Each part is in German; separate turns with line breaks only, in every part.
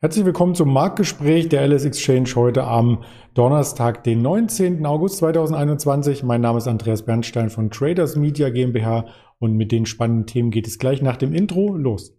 Herzlich willkommen zum Marktgespräch der LS Exchange heute am Donnerstag, den 19. August 2021. Mein Name ist Andreas Bernstein von Traders Media GmbH und mit den spannenden Themen geht es gleich nach dem Intro los.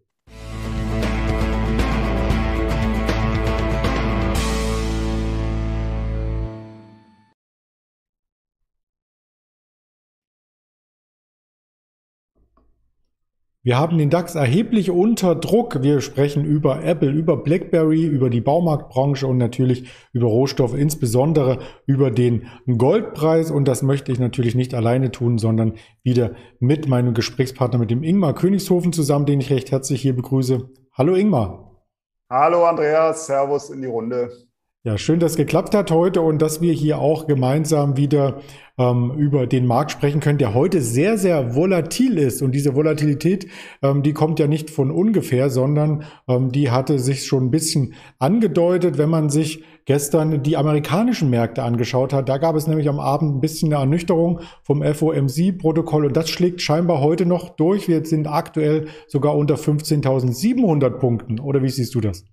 Wir haben den DAX erheblich unter Druck. Wir sprechen über Apple, über BlackBerry, über die Baumarktbranche und natürlich über Rohstoffe, insbesondere über den Goldpreis. Und das möchte ich natürlich nicht alleine tun, sondern wieder mit meinem Gesprächspartner, mit dem Ingmar Königshofen zusammen, den ich recht herzlich hier begrüße. Hallo Ingmar.
Hallo Andreas, Servus in die Runde.
Ja, schön, dass es geklappt hat heute und dass wir hier auch gemeinsam wieder ähm, über den Markt sprechen können, der heute sehr, sehr volatil ist. Und diese Volatilität, ähm, die kommt ja nicht von ungefähr, sondern ähm, die hatte sich schon ein bisschen angedeutet, wenn man sich gestern die amerikanischen Märkte angeschaut hat. Da gab es nämlich am Abend ein bisschen eine Ernüchterung vom FOMC-Protokoll und das schlägt scheinbar heute noch durch. Wir sind aktuell sogar unter 15.700 Punkten. Oder wie siehst du das?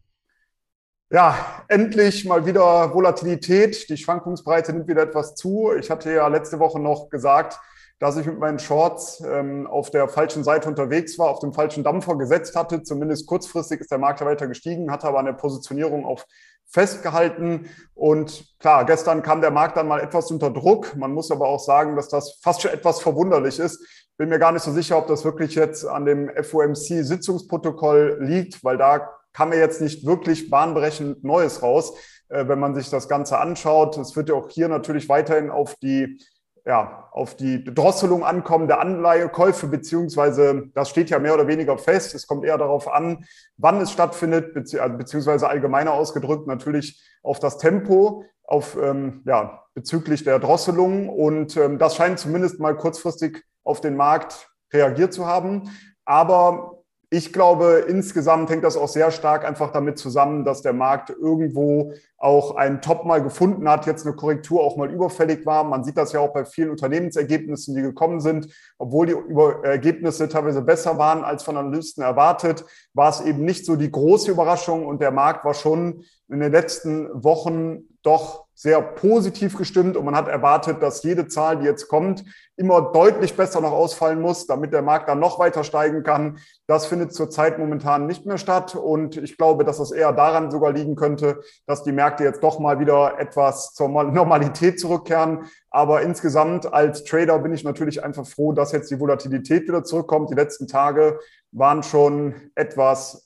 Ja, endlich mal wieder Volatilität. Die Schwankungsbreite nimmt wieder etwas zu. Ich hatte ja letzte Woche noch gesagt, dass ich mit meinen Shorts ähm, auf der falschen Seite unterwegs war, auf dem falschen Dampfer gesetzt hatte. Zumindest kurzfristig ist der Markt ja weiter gestiegen, hatte aber eine Positionierung auf festgehalten. Und klar, gestern kam der Markt dann mal etwas unter Druck. Man muss aber auch sagen, dass das fast schon etwas verwunderlich ist. Bin mir gar nicht so sicher, ob das wirklich jetzt an dem FOMC-Sitzungsprotokoll liegt, weil da kam mir jetzt nicht wirklich bahnbrechend Neues raus, äh, wenn man sich das Ganze anschaut. Es wird ja auch hier natürlich weiterhin auf die ja, auf die Drosselung ankommen der Anleihekäufe, beziehungsweise das steht ja mehr oder weniger fest. Es kommt eher darauf an, wann es stattfindet, äh, beziehungsweise allgemeiner ausgedrückt natürlich auf das Tempo, auf, ähm, ja, bezüglich der Drosselung. Und ähm, das scheint zumindest mal kurzfristig auf den Markt reagiert zu haben. Aber ich glaube, insgesamt hängt das auch sehr stark einfach damit zusammen, dass der Markt irgendwo auch einen Top mal gefunden hat, jetzt eine Korrektur auch mal überfällig war. Man sieht das ja auch bei vielen Unternehmensergebnissen, die gekommen sind. Obwohl die Ergebnisse teilweise besser waren als von Analysten erwartet, war es eben nicht so die große Überraschung und der Markt war schon in den letzten Wochen doch sehr positiv gestimmt und man hat erwartet, dass jede Zahl, die jetzt kommt, immer deutlich besser noch ausfallen muss, damit der Markt dann noch weiter steigen kann. Das findet zurzeit momentan nicht mehr statt und ich glaube, dass das eher daran sogar liegen könnte, dass die Märkte jetzt doch mal wieder etwas zur Normalität zurückkehren. Aber insgesamt als Trader bin ich natürlich einfach froh, dass jetzt die Volatilität wieder zurückkommt. Die letzten Tage waren schon etwas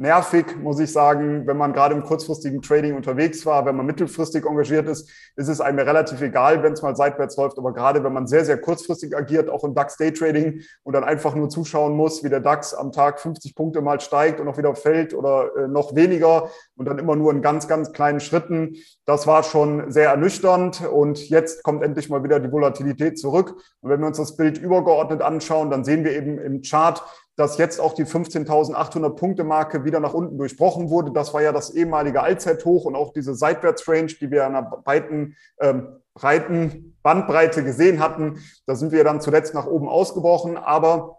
nervig, muss ich sagen, wenn man gerade im kurzfristigen Trading unterwegs war. Wenn man mittelfristig engagiert ist, ist es einem relativ egal, wenn es mal seitwärts läuft. Aber gerade wenn man sehr, sehr kurzfristig agiert, auch im DAX Day Trading und dann einfach nur zuschauen muss, wie der DAX am Tag 50 Punkte mal steigt und auch wieder fällt oder äh, noch weniger und dann immer nur in ganz, ganz kleinen Schritten, das war schon sehr ernüchternd. Und jetzt kommt endlich mal wieder die Volatilität zurück. Und wenn wir uns das Bild übergeordnet anschauen, dann sehen wir eben im Chart, dass jetzt auch die 15.800 Punkte Marke wieder nach unten durchbrochen wurde. Das war ja das ehemalige Allzeithoch und auch diese Seitwärtsrange, die wir an einer breiten, ähm, breiten Bandbreite gesehen hatten. Da sind wir dann zuletzt nach oben ausgebrochen. Aber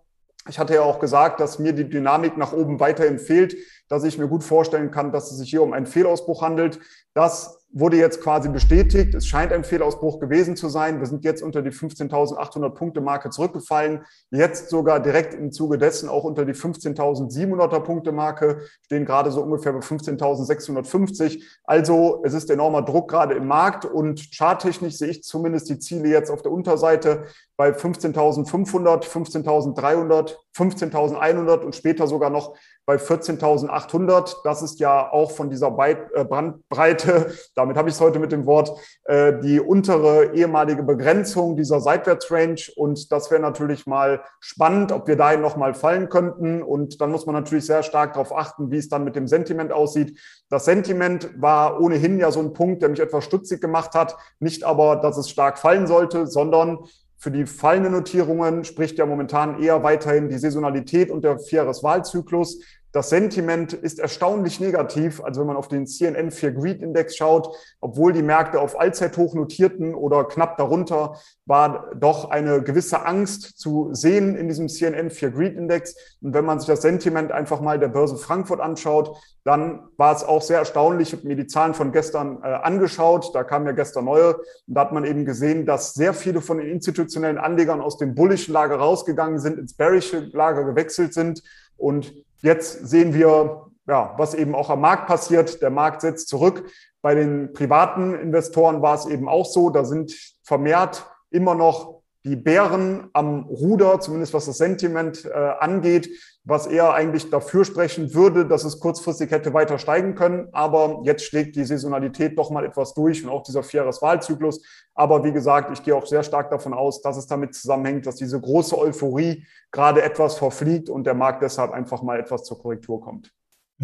ich hatte ja auch gesagt, dass mir die Dynamik nach oben weiterhin fehlt, dass ich mir gut vorstellen kann, dass es sich hier um einen Fehlausbruch handelt. Das wurde jetzt quasi bestätigt. Es scheint ein Fehlausbruch gewesen zu sein. Wir sind jetzt unter die 15.800 Punkte Marke zurückgefallen. Jetzt sogar direkt im Zuge dessen auch unter die 15.700er Punkte Marke, stehen gerade so ungefähr bei 15.650. Also es ist enormer Druck gerade im Markt und charttechnisch sehe ich zumindest die Ziele jetzt auf der Unterseite bei 15.500, 15.300, 15.100 und später sogar noch bei 14.800. Das ist ja auch von dieser äh, Brandbreite, damit habe ich es heute mit dem Wort, äh, die untere ehemalige Begrenzung dieser Seitwärtsrange. Und das wäre natürlich mal spannend, ob wir dahin nochmal fallen könnten. Und dann muss man natürlich sehr stark darauf achten, wie es dann mit dem Sentiment aussieht. Das Sentiment war ohnehin ja so ein Punkt, der mich etwas stutzig gemacht hat. Nicht aber, dass es stark fallen sollte, sondern für die fallenden Notierungen spricht ja momentan eher weiterhin die Saisonalität und der Vierjahreswahlzyklus. Das Sentiment ist erstaunlich negativ. Also wenn man auf den CNN 4 Greed Index schaut, obwohl die Märkte auf Allzeithoch notierten oder knapp darunter, war doch eine gewisse Angst zu sehen in diesem CNN 4 Greed Index. Und wenn man sich das Sentiment einfach mal der Börse Frankfurt anschaut, dann war es auch sehr erstaunlich. Ich habe mir die Zahlen von gestern äh, angeschaut. Da kamen ja gestern neue. Und da hat man eben gesehen, dass sehr viele von den institutionellen Anlegern aus dem bullischen Lager rausgegangen sind, ins bearische Lager gewechselt sind. Und jetzt sehen wir, ja, was eben auch am Markt passiert. Der Markt setzt zurück. Bei den privaten Investoren war es eben auch so. Da sind vermehrt immer noch die Bären am Ruder, zumindest was das Sentiment äh, angeht, was eher eigentlich dafür sprechen würde, dass es kurzfristig hätte weiter steigen können. Aber jetzt schlägt die Saisonalität doch mal etwas durch und auch dieser Vierjahreswahlzyklus. Aber wie gesagt, ich gehe auch sehr stark davon aus, dass es damit zusammenhängt, dass diese große Euphorie gerade etwas verfliegt und der Markt deshalb einfach mal etwas zur Korrektur kommt.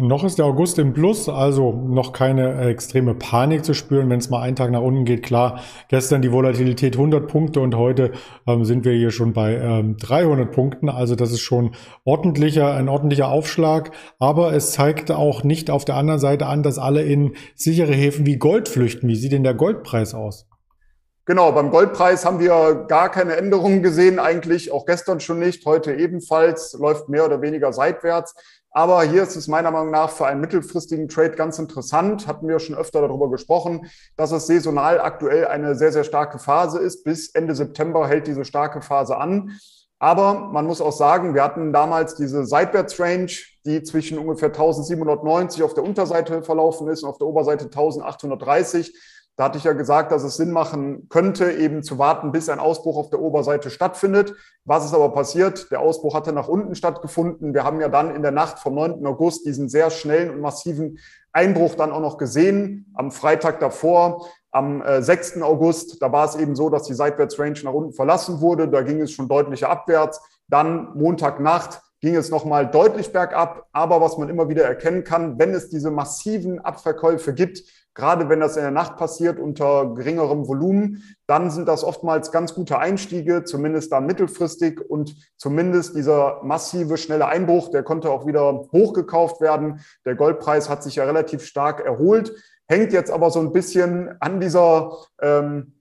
Noch ist der August im Plus, also noch keine äh, extreme Panik zu spüren, wenn es mal einen Tag nach unten geht. Klar, gestern die Volatilität 100 Punkte und heute ähm, sind wir hier schon bei ähm, 300 Punkten. Also das ist schon ordentlicher, ein ordentlicher Aufschlag. Aber es zeigt auch nicht auf der anderen Seite an, dass alle in sichere Häfen wie Gold flüchten. Wie sieht denn der Goldpreis aus?
Genau, beim Goldpreis haben wir gar keine Änderungen gesehen, eigentlich auch gestern schon nicht, heute ebenfalls, läuft mehr oder weniger seitwärts. Aber hier ist es meiner Meinung nach für einen mittelfristigen Trade ganz interessant. Hatten wir schon öfter darüber gesprochen, dass es saisonal aktuell eine sehr, sehr starke Phase ist. Bis Ende September hält diese starke Phase an. Aber man muss auch sagen, wir hatten damals diese Seitwärtsrange, die zwischen ungefähr 1790 auf der Unterseite verlaufen ist und auf der Oberseite 1830. Da hatte ich ja gesagt, dass es Sinn machen könnte, eben zu warten, bis ein Ausbruch auf der Oberseite stattfindet. Was ist aber passiert? Der Ausbruch hatte nach unten stattgefunden. Wir haben ja dann in der Nacht vom 9. August diesen sehr schnellen und massiven Einbruch dann auch noch gesehen. Am Freitag davor, am 6. Äh, August, da war es eben so, dass die Seitwärtsrange nach unten verlassen wurde. Da ging es schon deutlicher abwärts. Dann Montagnacht ging es nochmal deutlich bergab. Aber was man immer wieder erkennen kann, wenn es diese massiven Abverkäufe gibt, Gerade wenn das in der Nacht passiert unter geringerem Volumen, dann sind das oftmals ganz gute Einstiege, zumindest dann mittelfristig und zumindest dieser massive, schnelle Einbruch, der konnte auch wieder hochgekauft werden. Der Goldpreis hat sich ja relativ stark erholt, hängt jetzt aber so ein bisschen an dieser, ähm,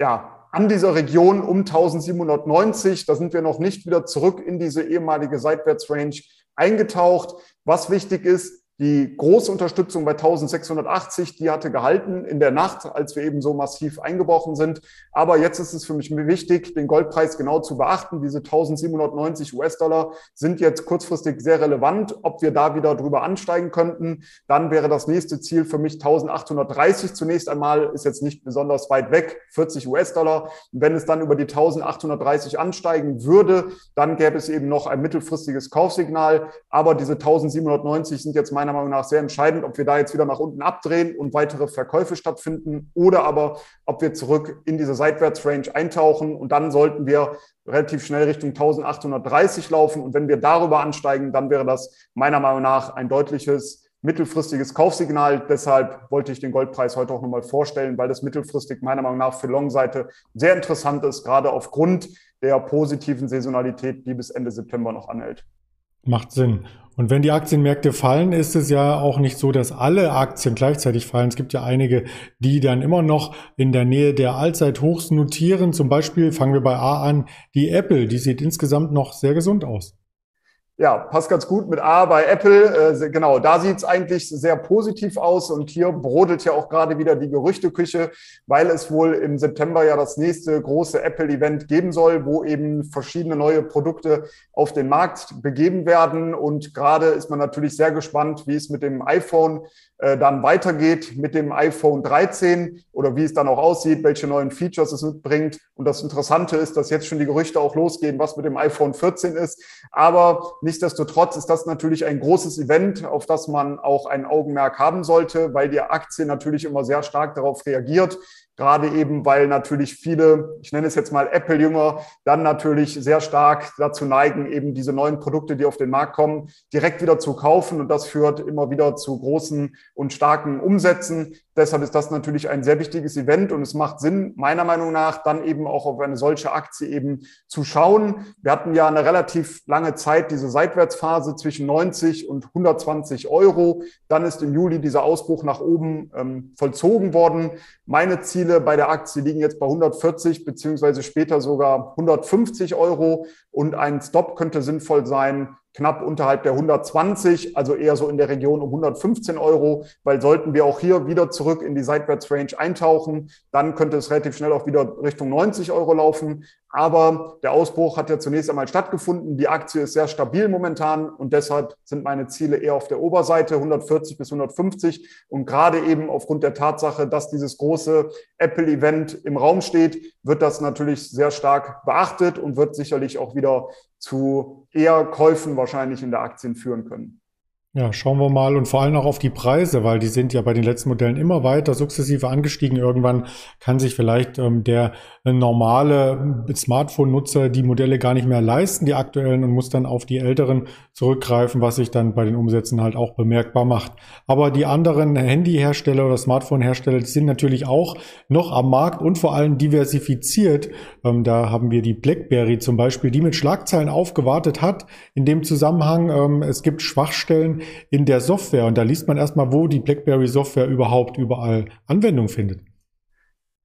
ja, an dieser Region um 1790. Da sind wir noch nicht wieder zurück in diese ehemalige Seitwärtsrange eingetaucht. Was wichtig ist, die große Unterstützung bei 1680, die hatte gehalten in der Nacht, als wir eben so massiv eingebrochen sind. Aber jetzt ist es für mich wichtig, den Goldpreis genau zu beachten. Diese 1790 US-Dollar sind jetzt kurzfristig sehr relevant. Ob wir da wieder drüber ansteigen könnten, dann wäre das nächste Ziel für mich 1830 zunächst einmal, ist jetzt nicht besonders weit weg, 40 US-Dollar. Wenn es dann über die 1830 ansteigen würde, dann gäbe es eben noch ein mittelfristiges Kaufsignal. Aber diese 1790 sind jetzt meine meiner Meinung nach sehr entscheidend, ob wir da jetzt wieder nach unten abdrehen und weitere Verkäufe stattfinden oder aber ob wir zurück in diese Seitwärtsrange eintauchen und dann sollten wir relativ schnell Richtung 1830 laufen und wenn wir darüber ansteigen, dann wäre das meiner Meinung nach ein deutliches mittelfristiges Kaufsignal. Deshalb wollte ich den Goldpreis heute auch nochmal vorstellen, weil das mittelfristig meiner Meinung nach für Long-Seite sehr interessant ist, gerade aufgrund der positiven Saisonalität, die bis Ende September noch anhält.
Macht Sinn. Und wenn die Aktienmärkte fallen, ist es ja auch nicht so, dass alle Aktien gleichzeitig fallen. Es gibt ja einige, die dann immer noch in der Nähe der Allzeithochs notieren. Zum Beispiel fangen wir bei A an, die Apple, die sieht insgesamt noch sehr gesund aus.
Ja, passt ganz gut mit A bei Apple. Äh, genau, da sieht's eigentlich sehr positiv aus und hier brodelt ja auch gerade wieder die Gerüchteküche, weil es wohl im September ja das nächste große Apple-Event geben soll, wo eben verschiedene neue Produkte auf den Markt begeben werden. Und gerade ist man natürlich sehr gespannt, wie es mit dem iPhone äh, dann weitergeht mit dem iPhone 13 oder wie es dann auch aussieht, welche neuen Features es mitbringt. Und das Interessante ist, dass jetzt schon die Gerüchte auch losgehen, was mit dem iPhone 14 ist. Aber nichtsdestotrotz ist das natürlich ein großes Event, auf das man auch ein Augenmerk haben sollte, weil die Aktie natürlich immer sehr stark darauf reagiert. Gerade eben, weil natürlich viele, ich nenne es jetzt mal Apple-Jünger, dann natürlich sehr stark dazu neigen, eben diese neuen Produkte, die auf den Markt kommen, direkt wieder zu kaufen. Und das führt immer wieder zu großen und starken Umsätzen. Deshalb ist das natürlich ein sehr wichtiges Event und es macht Sinn, meiner Meinung nach, dann eben auch auf eine solche Aktie eben zu schauen. Wir hatten ja eine relativ lange Zeit diese Seitwärtsphase zwischen 90 und 120 Euro. Dann ist im Juli dieser Ausbruch nach oben ähm, vollzogen worden. Meine Ziele bei der Aktie liegen jetzt bei 140 beziehungsweise später sogar 150 Euro und ein Stop könnte sinnvoll sein knapp unterhalb der 120, also eher so in der Region um 115 Euro, weil sollten wir auch hier wieder zurück in die Seitwärtsrange eintauchen, dann könnte es relativ schnell auch wieder Richtung 90 Euro laufen. Aber der Ausbruch hat ja zunächst einmal stattgefunden. Die Aktie ist sehr stabil momentan und deshalb sind meine Ziele eher auf der Oberseite 140 bis 150. Und gerade eben aufgrund der Tatsache, dass dieses große Apple-Event im Raum steht, wird das natürlich sehr stark beachtet und wird sicherlich auch wieder zu eher Käufen wahrscheinlich in der Aktien führen können.
Ja, schauen wir mal und vor allem auch auf die Preise, weil die sind ja bei den letzten Modellen immer weiter sukzessive angestiegen. Irgendwann kann sich vielleicht ähm, der normale Smartphone-Nutzer die Modelle gar nicht mehr leisten, die aktuellen, und muss dann auf die älteren zurückgreifen, was sich dann bei den Umsätzen halt auch bemerkbar macht. Aber die anderen Handyhersteller oder Smartphone-Hersteller, sind natürlich auch noch am Markt und vor allem diversifiziert. Ähm, da haben wir die BlackBerry zum Beispiel, die mit Schlagzeilen aufgewartet hat. In dem Zusammenhang, ähm, es gibt Schwachstellen in der Software und da liest man erstmal, wo die BlackBerry Software überhaupt überall Anwendung findet.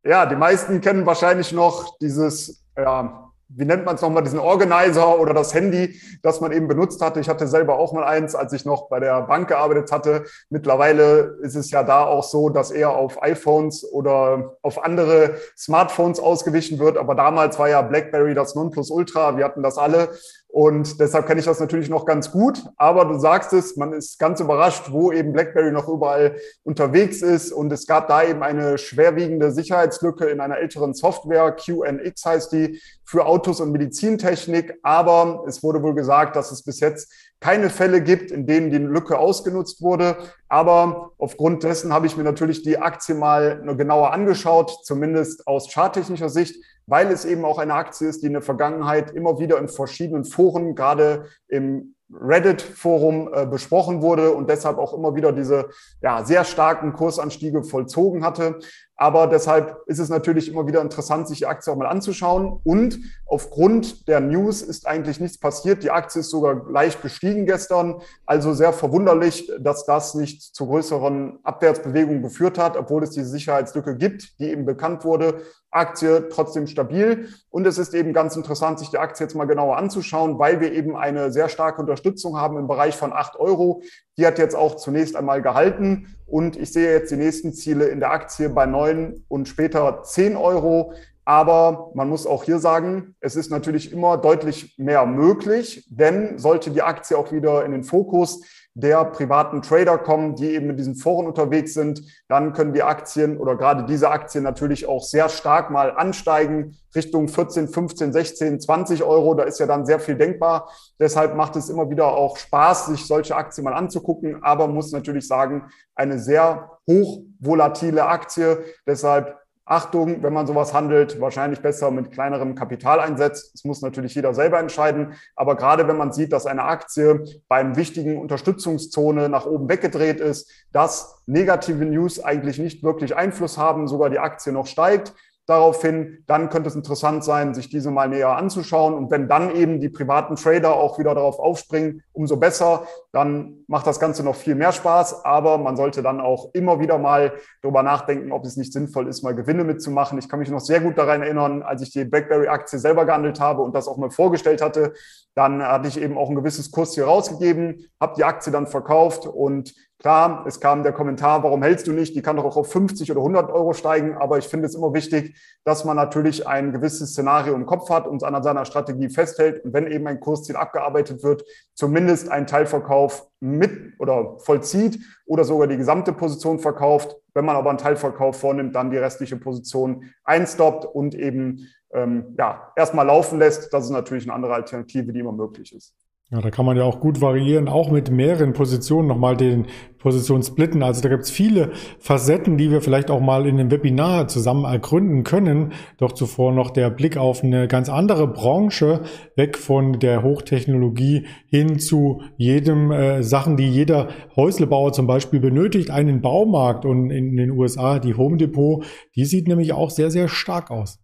Ja, die meisten kennen wahrscheinlich noch dieses, ja, wie nennt man es nochmal, diesen Organizer oder das Handy, das man eben benutzt hatte. Ich hatte selber auch mal eins, als ich noch bei der Bank gearbeitet hatte. Mittlerweile ist es ja da auch so, dass eher auf iPhones oder auf andere Smartphones ausgewichen wird. Aber damals war ja BlackBerry das Nonplusultra. Wir hatten das alle. Und deshalb kenne ich das natürlich noch ganz gut. Aber du sagst es, man ist ganz überrascht, wo eben BlackBerry noch überall unterwegs ist. Und es gab da eben eine schwerwiegende Sicherheitslücke in einer älteren Software. QNX heißt die für Autos und Medizintechnik. Aber es wurde wohl gesagt, dass es bis jetzt keine Fälle gibt, in denen die Lücke ausgenutzt wurde. Aber aufgrund dessen habe ich mir natürlich die Aktie mal genauer angeschaut, zumindest aus charttechnischer Sicht weil es eben auch eine Aktie ist, die in der Vergangenheit immer wieder in verschiedenen Foren, gerade im Reddit-Forum äh, besprochen wurde und deshalb auch immer wieder diese ja, sehr starken Kursanstiege vollzogen hatte. Aber deshalb ist es natürlich immer wieder interessant, sich die Aktie auch mal anzuschauen. Und aufgrund der News ist eigentlich nichts passiert. Die Aktie ist sogar leicht gestiegen gestern. Also sehr verwunderlich, dass das nicht zu größeren Abwärtsbewegungen geführt hat, obwohl es diese Sicherheitslücke gibt, die eben bekannt wurde. Aktie trotzdem stabil. Und es ist eben ganz interessant, sich die Aktie jetzt mal genauer anzuschauen, weil wir eben eine sehr starke Unterstützung haben im Bereich von acht Euro. Die hat jetzt auch zunächst einmal gehalten. Und ich sehe jetzt die nächsten Ziele in der Aktie bei neun und später zehn Euro. Aber man muss auch hier sagen, es ist natürlich immer deutlich mehr möglich, denn sollte die Aktie auch wieder in den Fokus der privaten Trader kommen, die eben in diesen Foren unterwegs sind, dann können die Aktien oder gerade diese Aktien natürlich auch sehr stark mal ansteigen Richtung 14, 15, 16, 20 Euro. Da ist ja dann sehr viel denkbar. Deshalb macht es immer wieder auch Spaß, sich solche Aktien mal anzugucken, aber muss natürlich sagen, eine sehr hoch volatile Aktie. Deshalb Achtung, wenn man sowas handelt, wahrscheinlich besser mit kleinerem Kapital einsetzt. Das muss natürlich jeder selber entscheiden. Aber gerade wenn man sieht, dass eine Aktie bei einem wichtigen Unterstützungszone nach oben weggedreht ist, dass negative News eigentlich nicht wirklich Einfluss haben, sogar die Aktie noch steigt, daraufhin, dann könnte es interessant sein, sich diese mal näher anzuschauen. Und wenn dann eben die privaten Trader auch wieder darauf aufspringen, umso besser, dann macht das Ganze noch viel mehr Spaß. Aber man sollte dann auch immer wieder mal darüber nachdenken, ob es nicht sinnvoll ist, mal Gewinne mitzumachen. Ich kann mich noch sehr gut daran erinnern, als ich die BlackBerry-Aktie selber gehandelt habe und das auch mal vorgestellt hatte. Dann hatte ich eben auch ein gewisses Kurs hier rausgegeben, habe die Aktie dann verkauft und Klar, es kam der Kommentar, warum hältst du nicht? Die kann doch auch auf 50 oder 100 Euro steigen. Aber ich finde es immer wichtig, dass man natürlich ein gewisses Szenario im Kopf hat und an seiner Strategie festhält. Und wenn eben ein Kursziel abgearbeitet wird, zumindest einen Teilverkauf mit oder vollzieht oder sogar die gesamte Position verkauft. Wenn man aber einen Teilverkauf vornimmt, dann die restliche Position einstoppt und eben ähm, ja, erstmal laufen lässt. Das ist natürlich eine andere Alternative, die immer möglich ist.
Ja, da kann man ja auch gut variieren, auch mit mehreren Positionen nochmal den Position splitten. Also da gibt es viele Facetten, die wir vielleicht auch mal in dem Webinar zusammen ergründen können. Doch zuvor noch der Blick auf eine ganz andere Branche, weg von der Hochtechnologie hin zu jedem äh, Sachen, die jeder Häuslebauer zum Beispiel benötigt. Einen Baumarkt und in den USA die Home Depot, die sieht nämlich auch sehr, sehr stark aus.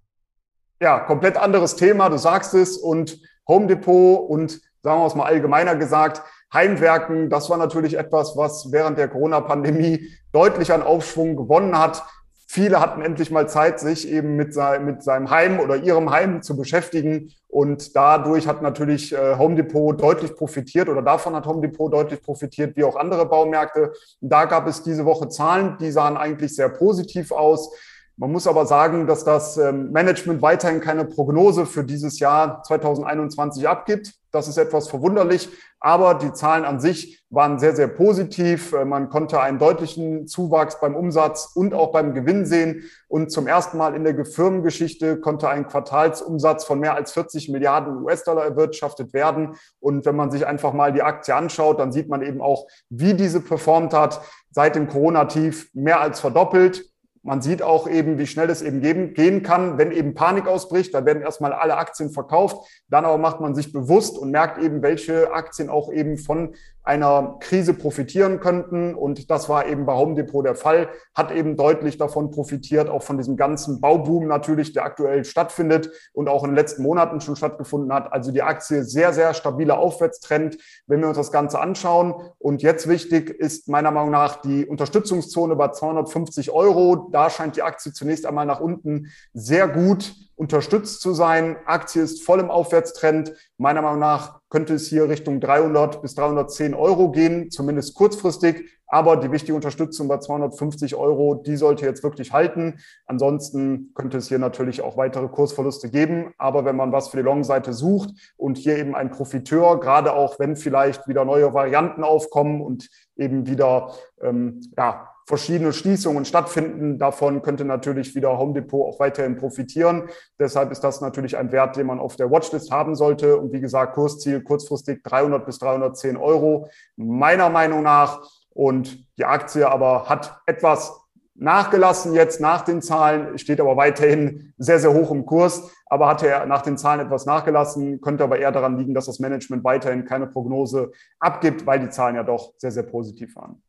Ja, komplett anderes Thema, du sagst es. Und Home Depot und sagen wir es mal allgemeiner gesagt, Heimwerken, das war natürlich etwas, was während der Corona-Pandemie deutlich an Aufschwung gewonnen hat. Viele hatten endlich mal Zeit, sich eben mit, sein, mit seinem Heim oder ihrem Heim zu beschäftigen. Und dadurch hat natürlich äh, Home Depot deutlich profitiert oder davon hat Home Depot deutlich profitiert, wie auch andere Baumärkte. Und da gab es diese Woche Zahlen, die sahen eigentlich sehr positiv aus. Man muss aber sagen, dass das ähm, Management weiterhin keine Prognose für dieses Jahr 2021 abgibt. Das ist etwas verwunderlich, aber die Zahlen an sich waren sehr, sehr positiv. Äh, man konnte einen deutlichen Zuwachs beim Umsatz und auch beim Gewinn sehen. Und zum ersten Mal in der Firmengeschichte konnte ein Quartalsumsatz von mehr als 40 Milliarden US-Dollar erwirtschaftet werden. Und wenn man sich einfach mal die Aktie anschaut, dann sieht man eben auch, wie diese performt hat. Seit dem Corona-Tief mehr als verdoppelt man sieht auch eben, wie schnell es eben geben, gehen kann, wenn eben Panik ausbricht. Da werden erstmal alle Aktien verkauft. Dann aber macht man sich bewusst und merkt eben, welche Aktien auch eben von einer Krise profitieren könnten. Und das war eben bei Home Depot der Fall, hat eben deutlich davon profitiert, auch von diesem ganzen Bauboom natürlich, der aktuell stattfindet und auch in den letzten Monaten schon stattgefunden hat. Also die Aktie sehr, sehr stabiler Aufwärtstrend, wenn wir uns das Ganze anschauen. Und jetzt wichtig ist meiner Meinung nach die Unterstützungszone bei 250 Euro. Da scheint die Aktie zunächst einmal nach unten sehr gut unterstützt zu sein. Aktie ist voll im Aufwärtstrend. Meiner Meinung nach könnte es hier Richtung 300 bis 310 Euro gehen, zumindest kurzfristig. Aber die wichtige Unterstützung bei 250 Euro, die sollte jetzt wirklich halten. Ansonsten könnte es hier natürlich auch weitere Kursverluste geben. Aber wenn man was für die Long-Seite sucht und hier eben ein Profiteur, gerade auch wenn vielleicht wieder neue Varianten aufkommen und eben wieder ähm, ja, verschiedene Schließungen stattfinden. Davon könnte natürlich wieder Home Depot auch weiterhin profitieren. Deshalb ist das natürlich ein Wert, den man auf der Watchlist haben sollte. Und wie gesagt, Kursziel kurzfristig 300 bis 310 Euro, meiner Meinung nach. Und die Aktie aber hat etwas nachgelassen jetzt nach den Zahlen, steht aber weiterhin sehr, sehr hoch im Kurs, aber hatte er nach den Zahlen etwas nachgelassen, könnte aber eher daran liegen, dass das Management weiterhin keine Prognose abgibt, weil die Zahlen ja doch sehr, sehr positiv waren.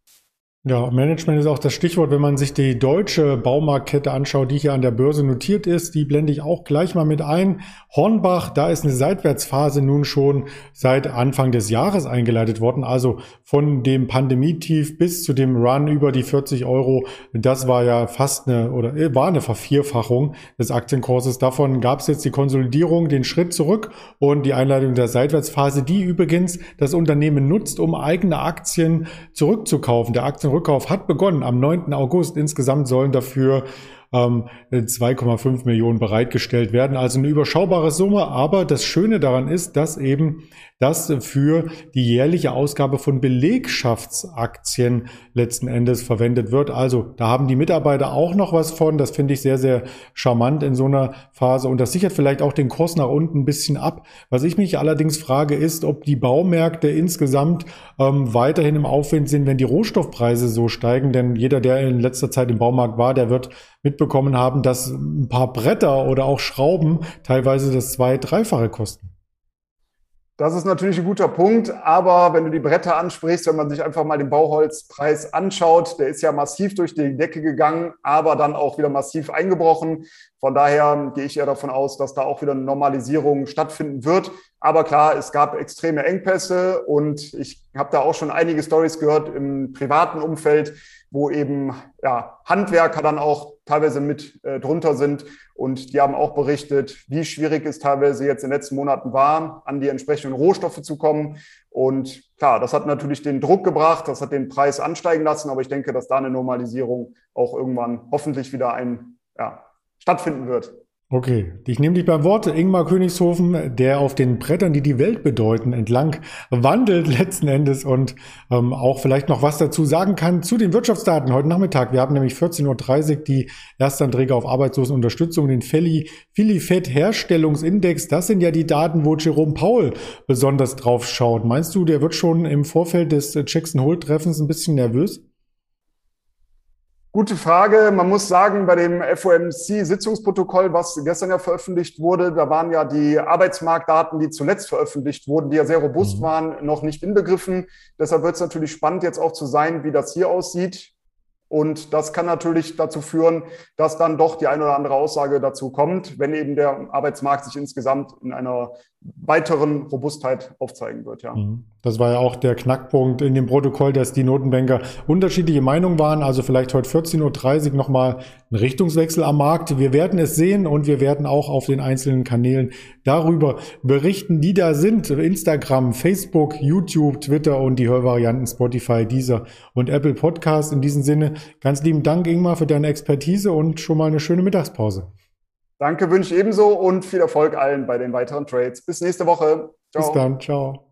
Ja, Management ist auch das Stichwort, wenn man sich die deutsche Baumarktkette anschaut, die hier an der Börse notiert ist. Die blende ich auch gleich mal mit ein. Hornbach, da ist eine Seitwärtsphase nun schon seit Anfang des Jahres eingeleitet worden. Also von dem Pandemietief bis zu dem Run über die 40 Euro. Das war ja fast eine oder äh, war eine Vervierfachung des Aktienkurses. Davon gab es jetzt die Konsolidierung, den Schritt zurück und die Einleitung der Seitwärtsphase, die übrigens das Unternehmen nutzt, um eigene Aktien zurückzukaufen. Der Aktien Rückkauf hat begonnen am 9. August. Insgesamt sollen dafür ähm, 2,5 Millionen bereitgestellt werden. Also eine überschaubare Summe. Aber das Schöne daran ist, dass eben das für die jährliche Ausgabe von Belegschaftsaktien letzten Endes verwendet wird. Also da haben die Mitarbeiter auch noch was von. Das finde ich sehr, sehr charmant in so einer Phase. Und das sichert vielleicht auch den Kurs nach unten ein bisschen ab. Was ich mich allerdings frage, ist, ob die Baumärkte insgesamt ähm, weiterhin im Aufwind sind, wenn die Rohstoffpreise so steigen. Denn jeder, der in letzter Zeit im Baumarkt war, der wird mitbekommen haben, dass ein paar Bretter oder auch Schrauben teilweise das zwei-, dreifache kosten.
Das ist natürlich ein guter Punkt, aber wenn du die Bretter ansprichst, wenn man sich einfach mal den Bauholzpreis anschaut, der ist ja massiv durch die Decke gegangen, aber dann auch wieder massiv eingebrochen. Von daher gehe ich eher davon aus, dass da auch wieder eine Normalisierung stattfinden wird. Aber klar, es gab extreme Engpässe und ich habe da auch schon einige Stories gehört im privaten Umfeld, wo eben ja, Handwerker dann auch teilweise mit äh, drunter sind. Und die haben auch berichtet, wie schwierig es teilweise jetzt in den letzten Monaten war, an die entsprechenden Rohstoffe zu kommen. Und klar, das hat natürlich den Druck gebracht, das hat den Preis ansteigen lassen. Aber ich denke, dass da eine Normalisierung auch irgendwann hoffentlich wieder ein, ja, stattfinden wird.
Okay, ich nehme dich beim Wort. Ingmar Königshofen, der auf den Brettern, die die Welt bedeuten, entlang wandelt letzten Endes und ähm, auch vielleicht noch was dazu sagen kann zu den Wirtschaftsdaten heute Nachmittag. Wir haben nämlich 14.30 Uhr die Erstanträge auf Arbeitslosenunterstützung, den Feli, Filifed Herstellungsindex. Das sind ja die Daten, wo Jerome Paul besonders drauf schaut. Meinst du, der wird schon im Vorfeld des Jackson-Hole-Treffens ein bisschen nervös?
Gute Frage. Man muss sagen, bei dem FOMC-Sitzungsprotokoll, was gestern ja veröffentlicht wurde, da waren ja die Arbeitsmarktdaten, die zuletzt veröffentlicht wurden, die ja sehr robust mhm. waren, noch nicht inbegriffen. Deshalb wird es natürlich spannend, jetzt auch zu sein, wie das hier aussieht. Und das kann natürlich dazu führen, dass dann doch die eine oder andere Aussage dazu kommt, wenn eben der Arbeitsmarkt sich insgesamt in einer weiteren Robustheit aufzeigen wird. Ja. Mhm.
Das war ja auch der Knackpunkt in dem Protokoll, dass die Notenbanker unterschiedliche Meinungen waren. Also vielleicht heute 14.30 Uhr nochmal ein Richtungswechsel am Markt. Wir werden es sehen und wir werden auch auf den einzelnen Kanälen darüber berichten, die da sind. Instagram, Facebook, YouTube, Twitter und die Hörvarianten Spotify, Deezer und Apple Podcast. In diesem Sinne ganz lieben Dank, Ingmar, für deine Expertise und schon mal eine schöne Mittagspause.
Danke, wünsche ich ebenso und viel Erfolg allen bei den weiteren Trades. Bis nächste Woche.
Ciao. Bis dann. Ciao.